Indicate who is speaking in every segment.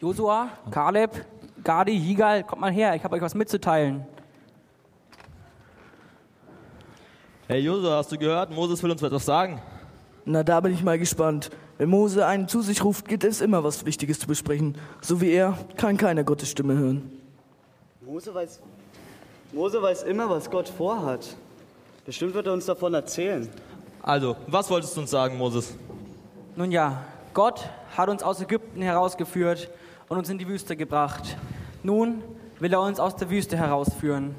Speaker 1: Josua, Kaleb, Gadi, Yigal, kommt mal her, ich habe euch was mitzuteilen.
Speaker 2: Hey Josua, hast du gehört? Moses will uns etwas sagen.
Speaker 3: Na, da bin ich mal gespannt. Wenn Mose einen zu sich ruft, gibt es immer was Wichtiges zu besprechen. So wie er kann keiner Gottes Stimme hören.
Speaker 4: Mose weiß, Mose weiß immer, was Gott vorhat. Bestimmt wird er uns davon erzählen.
Speaker 2: Also, was wolltest du uns sagen, Moses?
Speaker 1: Nun ja, Gott hat uns aus Ägypten herausgeführt und uns in die Wüste gebracht. Nun will er uns aus der Wüste herausführen.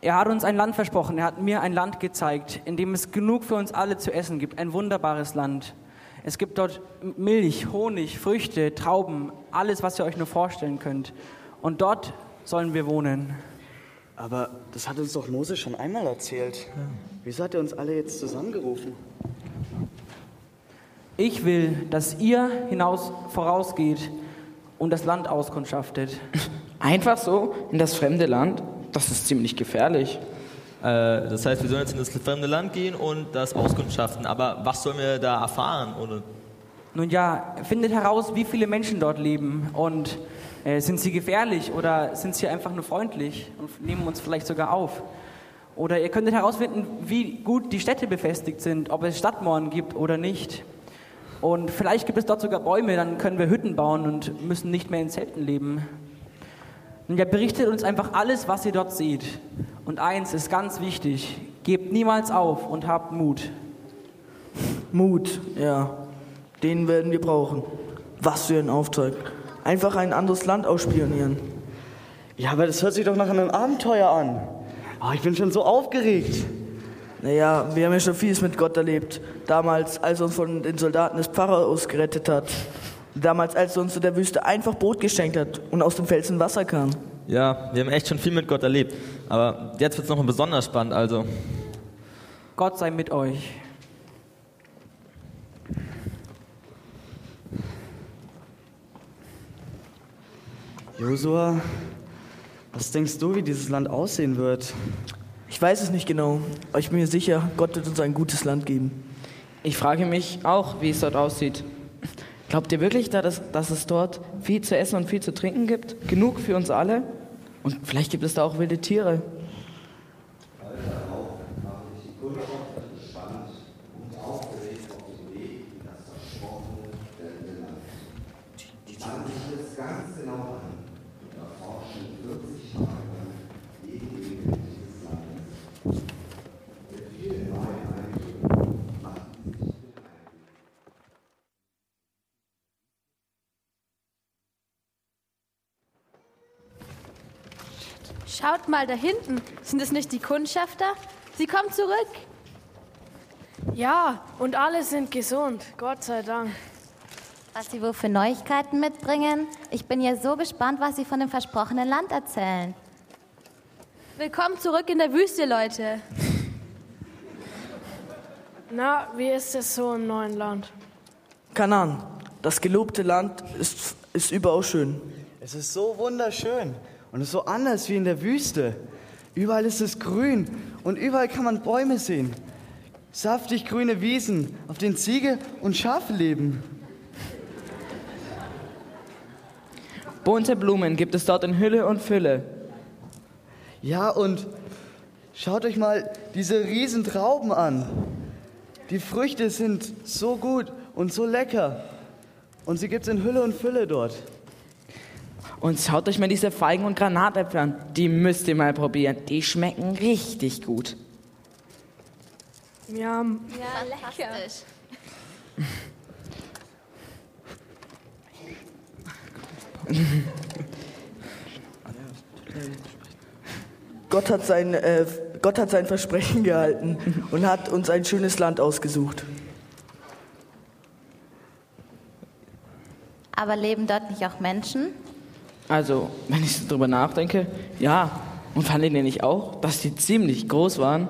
Speaker 1: Er hat uns ein Land versprochen, er hat mir ein Land gezeigt, in dem es genug für uns alle zu essen gibt, ein wunderbares Land. Es gibt dort Milch, Honig, Früchte, Trauben, alles, was ihr euch nur vorstellen könnt. Und dort sollen wir wohnen.
Speaker 4: Aber das hat uns doch Mose schon einmal erzählt. Wieso hat er uns alle jetzt zusammengerufen?
Speaker 1: Ich will, dass ihr hinaus vorausgeht und das Land auskundschaftet.
Speaker 5: Einfach so in das fremde Land? Das ist ziemlich gefährlich.
Speaker 2: Äh, das heißt, wir sollen jetzt in das fremde Land gehen und das auskundschaften. Aber was sollen wir da erfahren? Ohne
Speaker 1: Nun ja, findet heraus, wie viele Menschen dort leben und äh, sind sie gefährlich oder sind sie einfach nur freundlich und nehmen uns vielleicht sogar auf. Oder ihr könntet herausfinden, wie gut die Städte befestigt sind, ob es Stadtmauern gibt oder nicht. Und vielleicht gibt es dort sogar Bäume, dann können wir Hütten bauen und müssen nicht mehr in Zelten leben. Und er berichtet uns einfach alles, was ihr dort seht. Und eins ist ganz wichtig, gebt niemals auf und habt Mut.
Speaker 3: Mut, ja. Den werden wir brauchen. Was für ein Auftrag. Einfach ein anderes Land ausspionieren.
Speaker 4: Ja, aber das hört sich doch nach einem Abenteuer an. Oh, ich bin schon so aufgeregt.
Speaker 3: Naja, wir haben ja schon vieles mit Gott erlebt. Damals, als er uns von den Soldaten des Pharaos gerettet hat. Damals, als er uns in der Wüste einfach Brot geschenkt hat und aus dem Felsen Wasser kam.
Speaker 2: Ja, wir haben echt schon viel mit Gott erlebt. Aber jetzt wird es noch besonders spannend, also.
Speaker 1: Gott sei mit euch.
Speaker 4: Josua, was denkst du, wie dieses Land aussehen wird?
Speaker 3: Ich weiß es nicht genau, aber ich bin mir sicher, Gott wird uns ein gutes Land geben.
Speaker 5: Ich frage mich auch, wie es dort aussieht. Glaubt ihr wirklich, dass, dass es dort viel zu essen und viel zu trinken gibt? Genug für uns alle? Und vielleicht gibt es da auch wilde Tiere.
Speaker 6: Schaut mal da hinten. Sind es nicht die Kundschafter? Sie kommen zurück.
Speaker 7: Ja, und alle sind gesund, Gott sei Dank.
Speaker 8: Was Sie wohl für Neuigkeiten mitbringen? Ich bin ja so gespannt, was Sie von dem versprochenen Land erzählen.
Speaker 6: Willkommen zurück in der Wüste, Leute.
Speaker 7: Na, wie ist es so im neuen Land?
Speaker 3: Kanan, das gelobte Land ist, ist überaus schön.
Speaker 4: Es ist so wunderschön und es ist so anders wie in der Wüste. Überall ist es grün und überall kann man Bäume sehen. Saftig grüne Wiesen, auf denen Ziege und Schafe leben.
Speaker 5: Bunte Blumen gibt es dort in Hülle und Fülle.
Speaker 4: Ja, und schaut euch mal diese riesen Trauben an. Die Früchte sind so gut und so lecker. Und sie gibt es in Hülle und Fülle dort.
Speaker 5: Und schaut euch mal diese Feigen und Granatäpfel an. Die müsst ihr mal probieren. Die schmecken richtig gut.
Speaker 7: Ja,
Speaker 6: Ja, lecker.
Speaker 3: Gott hat sein, äh, Gott hat sein Versprechen gehalten und hat uns ein schönes Land ausgesucht.
Speaker 8: Aber leben dort nicht auch Menschen?
Speaker 5: Also, wenn ich so drüber nachdenke, ja. Und fandet ihr nicht auch, dass die ziemlich groß waren?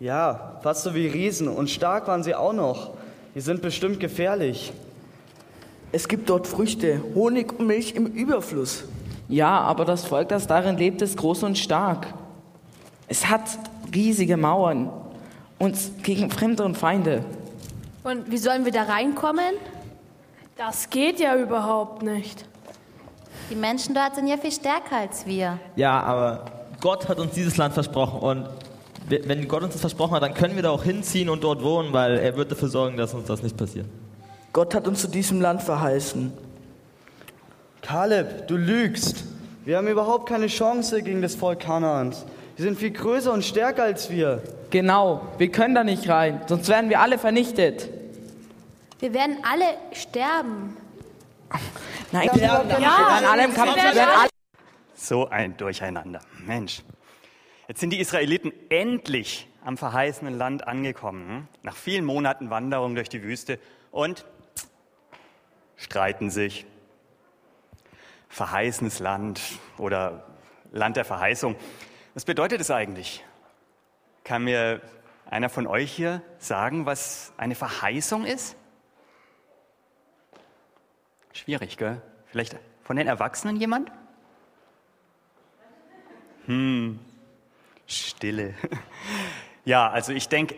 Speaker 4: Ja, fast so wie Riesen und stark waren sie auch noch. Die sind bestimmt gefährlich.
Speaker 3: Es gibt dort Früchte, Honig und Milch im Überfluss.
Speaker 5: Ja, aber das Volk, das darin lebt, ist groß und stark. Es hat riesige Mauern und gegen Fremde und Feinde.
Speaker 6: Und wie sollen wir da reinkommen?
Speaker 7: Das geht ja überhaupt nicht.
Speaker 8: Die Menschen dort sind ja viel stärker als wir.
Speaker 2: Ja, aber Gott hat uns dieses Land versprochen und wenn Gott uns das versprochen hat, dann können wir da auch hinziehen und dort wohnen, weil er wird dafür sorgen, dass uns das nicht passiert.
Speaker 3: Gott hat uns zu diesem Land verheißen.
Speaker 4: Kaleb, du lügst. Wir haben überhaupt keine Chance gegen das Volk Kanaans. Die sind viel größer und stärker als wir.
Speaker 5: Genau, wir können da nicht rein, sonst werden wir alle vernichtet.
Speaker 6: Wir werden alle sterben.
Speaker 5: Nein, wir werden, wir werden alle im Kampf, wir werden alle
Speaker 9: So ein Durcheinander. Mensch. Jetzt sind die Israeliten endlich am verheißenen Land angekommen. hm? Nach vielen Monaten Wanderung durch die Wüste und streiten sich. Verheißenes Land oder Land der Verheißung. Was bedeutet es eigentlich? Kann mir einer von euch hier sagen, was eine Verheißung ist? Schwierig, gell? Vielleicht von den Erwachsenen jemand? Hm, Stille. Ja, also ich denke,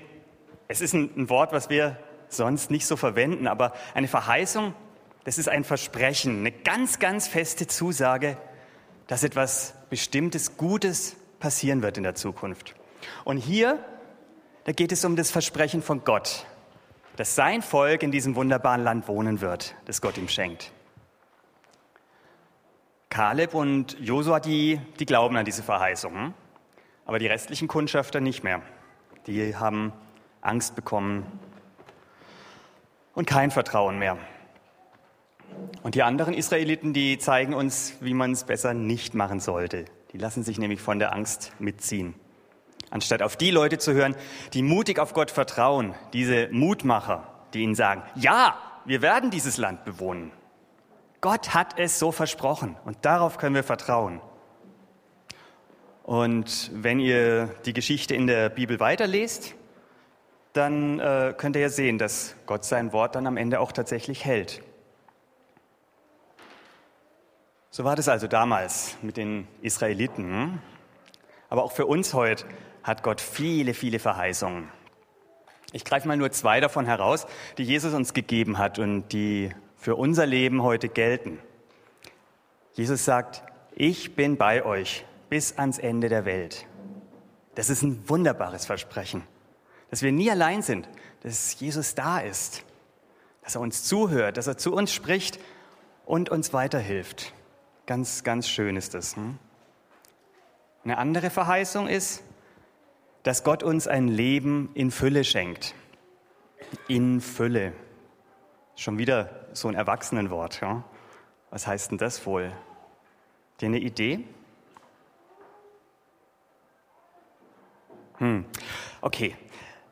Speaker 9: es ist ein, ein Wort, was wir sonst nicht so verwenden, aber eine Verheißung, das ist ein Versprechen, eine ganz, ganz feste Zusage, dass etwas Bestimmtes, Gutes passieren wird in der Zukunft. Und hier, da geht es um das Versprechen von Gott, dass sein Volk in diesem wunderbaren Land wohnen wird, das Gott ihm schenkt. Kaleb und Josua, die, die glauben an diese Verheißung, aber die restlichen Kundschafter nicht mehr. Die haben Angst bekommen und kein Vertrauen mehr. Und die anderen Israeliten, die zeigen uns, wie man es besser nicht machen sollte. Die lassen sich nämlich von der Angst mitziehen. Anstatt auf die Leute zu hören, die mutig auf Gott vertrauen, diese Mutmacher, die ihnen sagen, ja, wir werden dieses Land bewohnen. Gott hat es so versprochen und darauf können wir vertrauen. Und wenn ihr die Geschichte in der Bibel weiterlest, dann äh, könnt ihr ja sehen, dass Gott sein Wort dann am Ende auch tatsächlich hält. So war das also damals mit den Israeliten. Aber auch für uns heute hat Gott viele, viele Verheißungen. Ich greife mal nur zwei davon heraus, die Jesus uns gegeben hat und die für unser Leben heute gelten. Jesus sagt, ich bin bei euch bis ans Ende der Welt. Das ist ein wunderbares Versprechen, dass wir nie allein sind, dass Jesus da ist, dass er uns zuhört, dass er zu uns spricht und uns weiterhilft. Ganz, ganz schön ist das. Hm? Eine andere Verheißung ist, dass Gott uns ein Leben in Fülle schenkt. In Fülle. Schon wieder so ein Erwachsenenwort. Ja? Was heißt denn das wohl? Ihr eine Idee? Hm. Okay,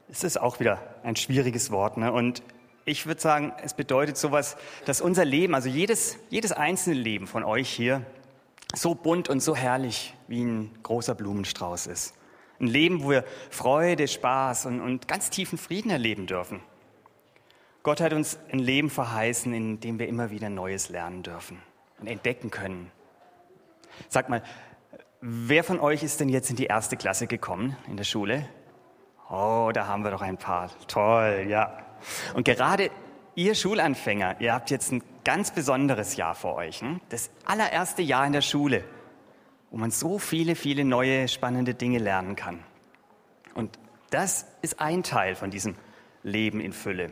Speaker 9: es ist auch wieder ein schwieriges Wort. Ne? Und ich würde sagen, es bedeutet sowas, dass unser Leben, also jedes, jedes einzelne Leben von euch hier, so bunt und so herrlich wie ein großer Blumenstrauß ist. Ein Leben, wo wir Freude, Spaß und, und ganz tiefen Frieden erleben dürfen. Gott hat uns ein Leben verheißen, in dem wir immer wieder Neues lernen dürfen und entdecken können. Sag mal, wer von euch ist denn jetzt in die erste Klasse gekommen in der Schule? Oh, da haben wir doch ein paar. Toll, ja. Und gerade ihr Schulanfänger, ihr habt jetzt ein ganz besonderes Jahr vor euch. Hm? Das allererste Jahr in der Schule, wo man so viele, viele neue, spannende Dinge lernen kann. Und das ist ein Teil von diesem Leben in Fülle.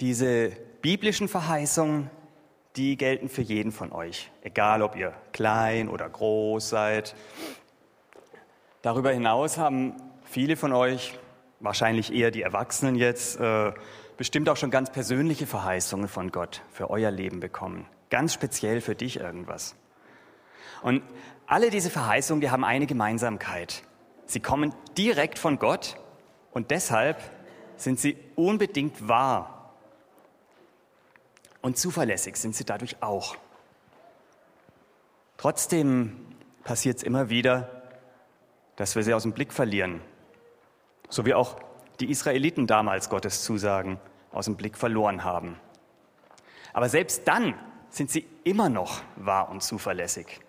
Speaker 9: Diese biblischen Verheißungen, die gelten für jeden von euch, egal ob ihr klein oder groß seid. Darüber hinaus haben viele von euch, wahrscheinlich eher die Erwachsenen jetzt, äh, bestimmt auch schon ganz persönliche Verheißungen von Gott für euer Leben bekommen. Ganz speziell für dich irgendwas. Und alle diese Verheißungen, die haben eine Gemeinsamkeit. Sie kommen direkt von Gott und deshalb sind sie unbedingt wahr. Und zuverlässig sind sie dadurch auch. Trotzdem passiert es immer wieder, dass wir sie aus dem Blick verlieren. So wie auch die Israeliten damals Gottes Zusagen aus dem Blick verloren haben. Aber selbst dann sind sie immer noch wahr und zuverlässig.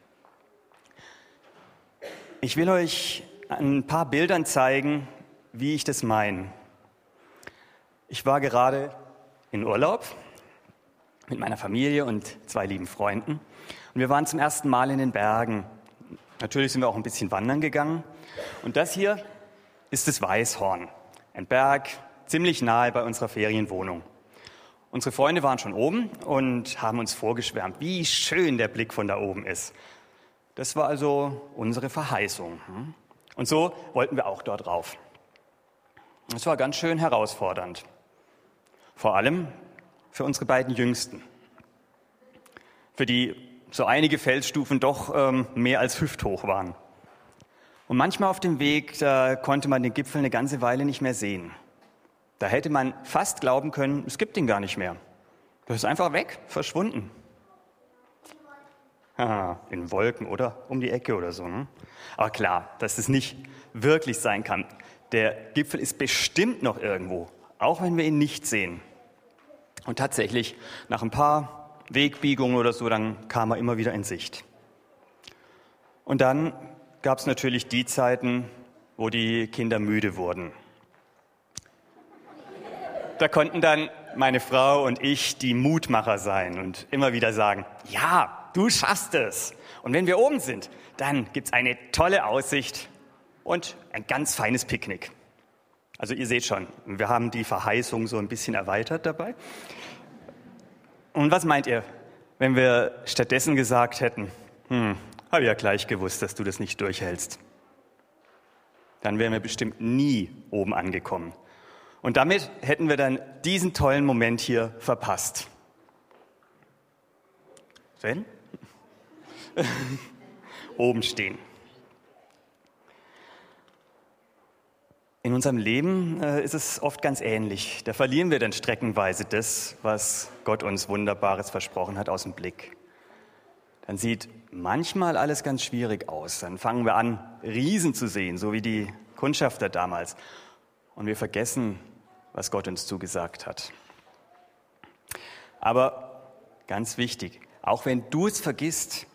Speaker 9: Ich will euch ein paar Bildern zeigen, wie ich das meine. Ich war gerade in Urlaub mit meiner Familie und zwei lieben Freunden. Und wir waren zum ersten Mal in den Bergen. Natürlich sind wir auch ein bisschen wandern gegangen. Und das hier ist das Weißhorn. Ein Berg ziemlich nahe bei unserer Ferienwohnung. Unsere Freunde waren schon oben und haben uns vorgeschwärmt, wie schön der Blick von da oben ist. Das war also unsere Verheißung. Hm? Und so wollten wir auch dort rauf. Es war ganz schön herausfordernd. Vor allem für unsere beiden Jüngsten, für die so einige Felsstufen doch ähm, mehr als hüfthoch waren. Und manchmal auf dem Weg, da konnte man den Gipfel eine ganze Weile nicht mehr sehen. Da hätte man fast glauben können, es gibt ihn gar nicht mehr. Das ist einfach weg, verschwunden. In Wolken oder um die Ecke oder so. Ne? Aber klar, dass es nicht wirklich sein kann. Der Gipfel ist bestimmt noch irgendwo, auch wenn wir ihn nicht sehen. Und tatsächlich, nach ein paar Wegbiegungen oder so, dann kam er immer wieder in Sicht. Und dann gab es natürlich die Zeiten, wo die Kinder müde wurden. Da konnten dann meine Frau und ich die Mutmacher sein und immer wieder sagen, ja, du schaffst es. Und wenn wir oben sind, dann gibt es eine tolle Aussicht und ein ganz feines Picknick. Also ihr seht schon, wir haben die Verheißung so ein bisschen erweitert dabei. Und was meint ihr, wenn wir stattdessen gesagt hätten, hm, habe ja gleich gewusst, dass du das nicht durchhältst. Dann wären wir bestimmt nie oben angekommen. Und damit hätten wir dann diesen tollen Moment hier verpasst. Sven? oben stehen. In unserem Leben äh, ist es oft ganz ähnlich. Da verlieren wir dann streckenweise das, was Gott uns Wunderbares versprochen hat, aus dem Blick. Dann sieht manchmal alles ganz schwierig aus. Dann fangen wir an, Riesen zu sehen, so wie die Kundschafter damals. Und wir vergessen, was Gott uns zugesagt hat. Aber ganz wichtig, auch wenn du es vergisst,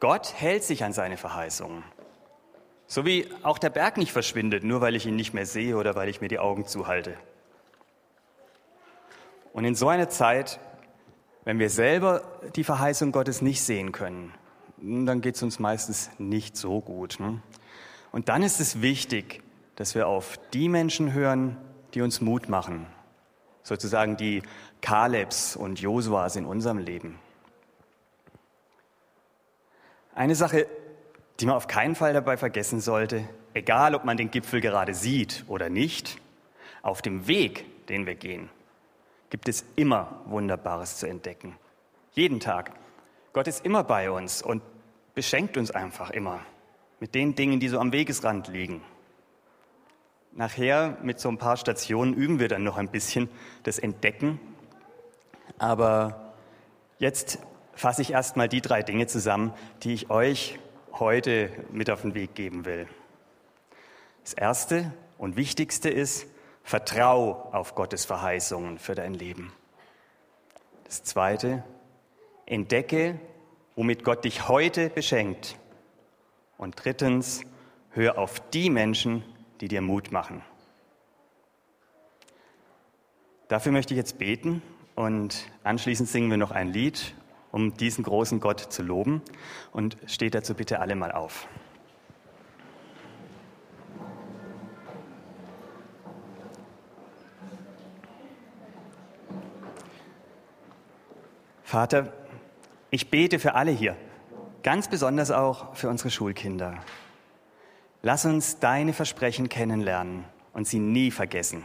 Speaker 9: Gott hält sich an seine Verheißungen. So wie auch der Berg nicht verschwindet, nur weil ich ihn nicht mehr sehe oder weil ich mir die Augen zuhalte. Und in so einer Zeit, wenn wir selber die Verheißung Gottes nicht sehen können, dann geht es uns meistens nicht so gut. Ne? Und dann ist es wichtig, dass wir auf die Menschen hören, die uns Mut machen. Sozusagen die Kalebs und Josuas in unserem Leben. Eine Sache die man auf keinen Fall dabei vergessen sollte, egal ob man den Gipfel gerade sieht oder nicht, auf dem Weg, den wir gehen, gibt es immer Wunderbares zu entdecken. Jeden Tag. Gott ist immer bei uns und beschenkt uns einfach immer mit den Dingen, die so am Wegesrand liegen. Nachher mit so ein paar Stationen üben wir dann noch ein bisschen das Entdecken. Aber jetzt fasse ich erstmal die drei Dinge zusammen, die ich euch heute mit auf den Weg geben will. Das Erste und Wichtigste ist, vertrau auf Gottes Verheißungen für dein Leben. Das Zweite, entdecke, womit Gott dich heute beschenkt. Und drittens, hör auf die Menschen, die dir Mut machen. Dafür möchte ich jetzt beten und anschließend singen wir noch ein Lied um diesen großen Gott zu loben. Und steht dazu bitte alle mal auf. Vater, ich bete für alle hier, ganz besonders auch für unsere Schulkinder. Lass uns deine Versprechen kennenlernen und sie nie vergessen.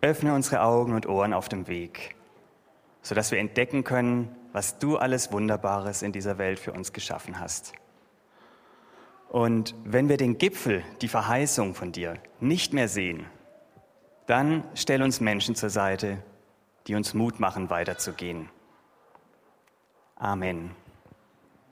Speaker 9: Öffne unsere Augen und Ohren auf dem Weg sodass wir entdecken können, was du alles Wunderbares in dieser Welt für uns geschaffen hast. Und wenn wir den Gipfel, die Verheißung von dir, nicht mehr sehen, dann stell uns Menschen zur Seite, die uns Mut machen, weiterzugehen. Amen.